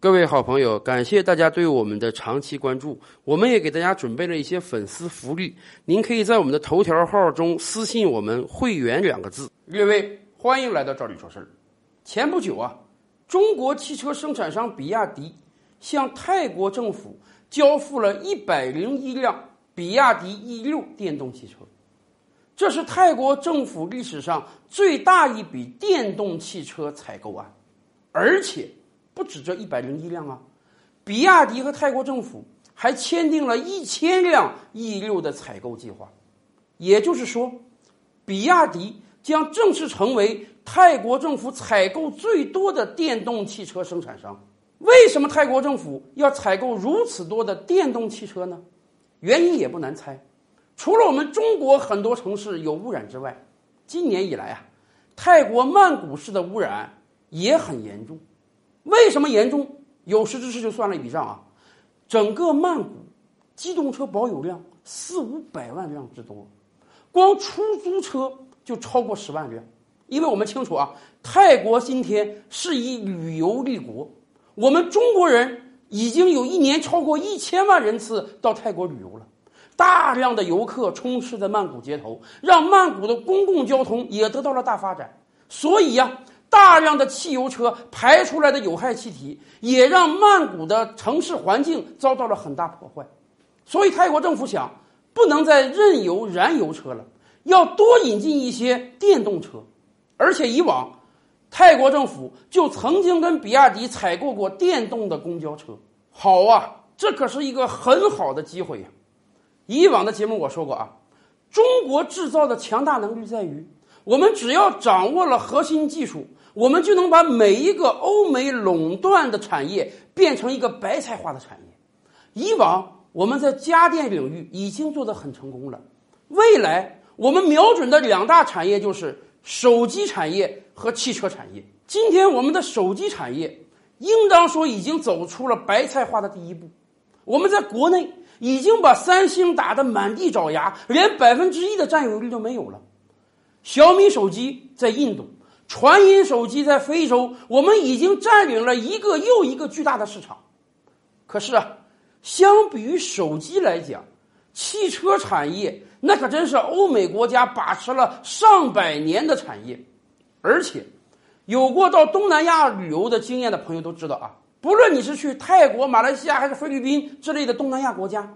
各位好朋友，感谢大家对我们的长期关注。我们也给大家准备了一些粉丝福利，您可以在我们的头条号中私信我们“会员”两个字。略位，欢迎来到赵理说事儿。前不久啊，中国汽车生产商比亚迪向泰国政府交付了一百零一辆比亚迪 E 六电动汽车，这是泰国政府历史上最大一笔电动汽车采购案，而且。不止这一百零一辆啊，比亚迪和泰国政府还签订了一千辆 E 六的采购计划，也就是说，比亚迪将正式成为泰国政府采购最多的电动汽车生产商。为什么泰国政府要采购如此多的电动汽车呢？原因也不难猜，除了我们中国很多城市有污染之外，今年以来啊，泰国曼谷市的污染也很严重。为什么严重？有识之士就算了一笔账啊，整个曼谷机动车保有量四五百万辆之多，光出租车就超过十万辆。因为我们清楚啊，泰国今天是以旅游立国，我们中国人已经有一年超过一千万人次到泰国旅游了，大量的游客充斥在曼谷街头，让曼谷的公共交通也得到了大发展。所以呀。大量的汽油车排出来的有害气体，也让曼谷的城市环境遭到了很大破坏。所以泰国政府想，不能再任由燃油车了，要多引进一些电动车。而且以往，泰国政府就曾经跟比亚迪采购过电动的公交车。好啊，这可是一个很好的机会呀！以往的节目我说过啊，中国制造的强大能力在于，我们只要掌握了核心技术。我们就能把每一个欧美垄断的产业变成一个白菜化的产业。以往我们在家电领域已经做得很成功了，未来我们瞄准的两大产业就是手机产业和汽车产业。今天我们的手机产业应当说已经走出了白菜化的第一步。我们在国内已经把三星打得满地找牙，连百分之一的占有率都没有了。小米手机在印度。传音手机在非洲，我们已经占领了一个又一个巨大的市场。可是啊，相比于手机来讲，汽车产业那可真是欧美国家把持了上百年的产业。而且，有过到东南亚旅游的经验的朋友都知道啊，不论你是去泰国、马来西亚还是菲律宾之类的东南亚国家，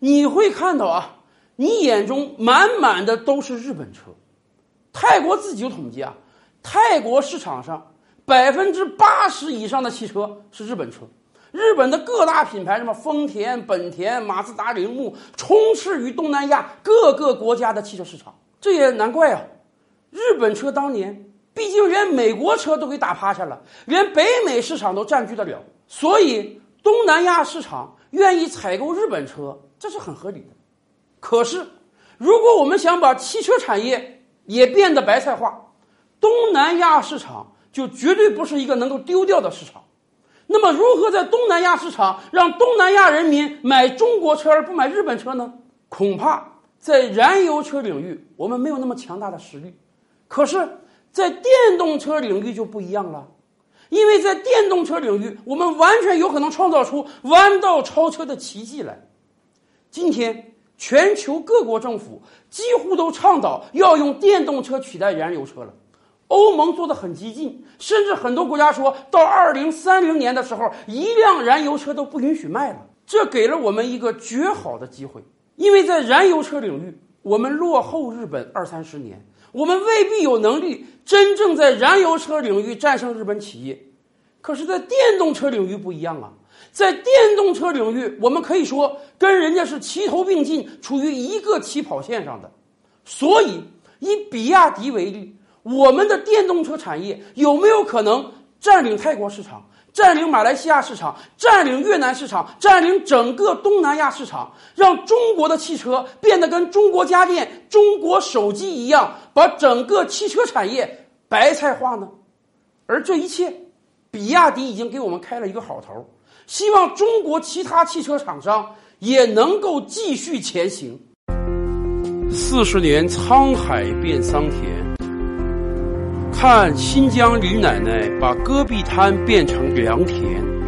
你会看到啊，你眼中满满的都是日本车。泰国自己有统计啊。泰国市场上百分之八十以上的汽车是日本车，日本的各大品牌，什么丰田、本田、马自达、铃木，充斥于东南亚各个国家的汽车市场。这也难怪啊，日本车当年毕竟连美国车都给打趴下了，连北美市场都占据得了，所以东南亚市场愿意采购日本车，这是很合理的。可是，如果我们想把汽车产业也变得白菜化，东南亚市场就绝对不是一个能够丢掉的市场。那么，如何在东南亚市场让东南亚人民买中国车而不买日本车呢？恐怕在燃油车领域我们没有那么强大的实力。可是，在电动车领域就不一样了，因为在电动车领域，我们完全有可能创造出弯道超车的奇迹来。今天，全球各国政府几乎都倡导要用电动车取代燃油车了。欧盟做的很激进，甚至很多国家说到二零三零年的时候，一辆燃油车都不允许卖了。这给了我们一个绝好的机会，因为在燃油车领域，我们落后日本二三十年，我们未必有能力真正在燃油车领域战胜日本企业。可是，在电动车领域不一样啊，在电动车领域，我们可以说跟人家是齐头并进，处于一个起跑线上的。所以，以比亚迪为例。我们的电动车产业有没有可能占领泰国市场、占领马来西亚市场、占领越南市场、占领整个东南亚市场，让中国的汽车变得跟中国家电、中国手机一样，把整个汽车产业白菜化呢？而这一切，比亚迪已经给我们开了一个好头，希望中国其他汽车厂商也能够继续前行。四十年沧海变桑田。看新疆李奶奶把戈壁滩变成良田。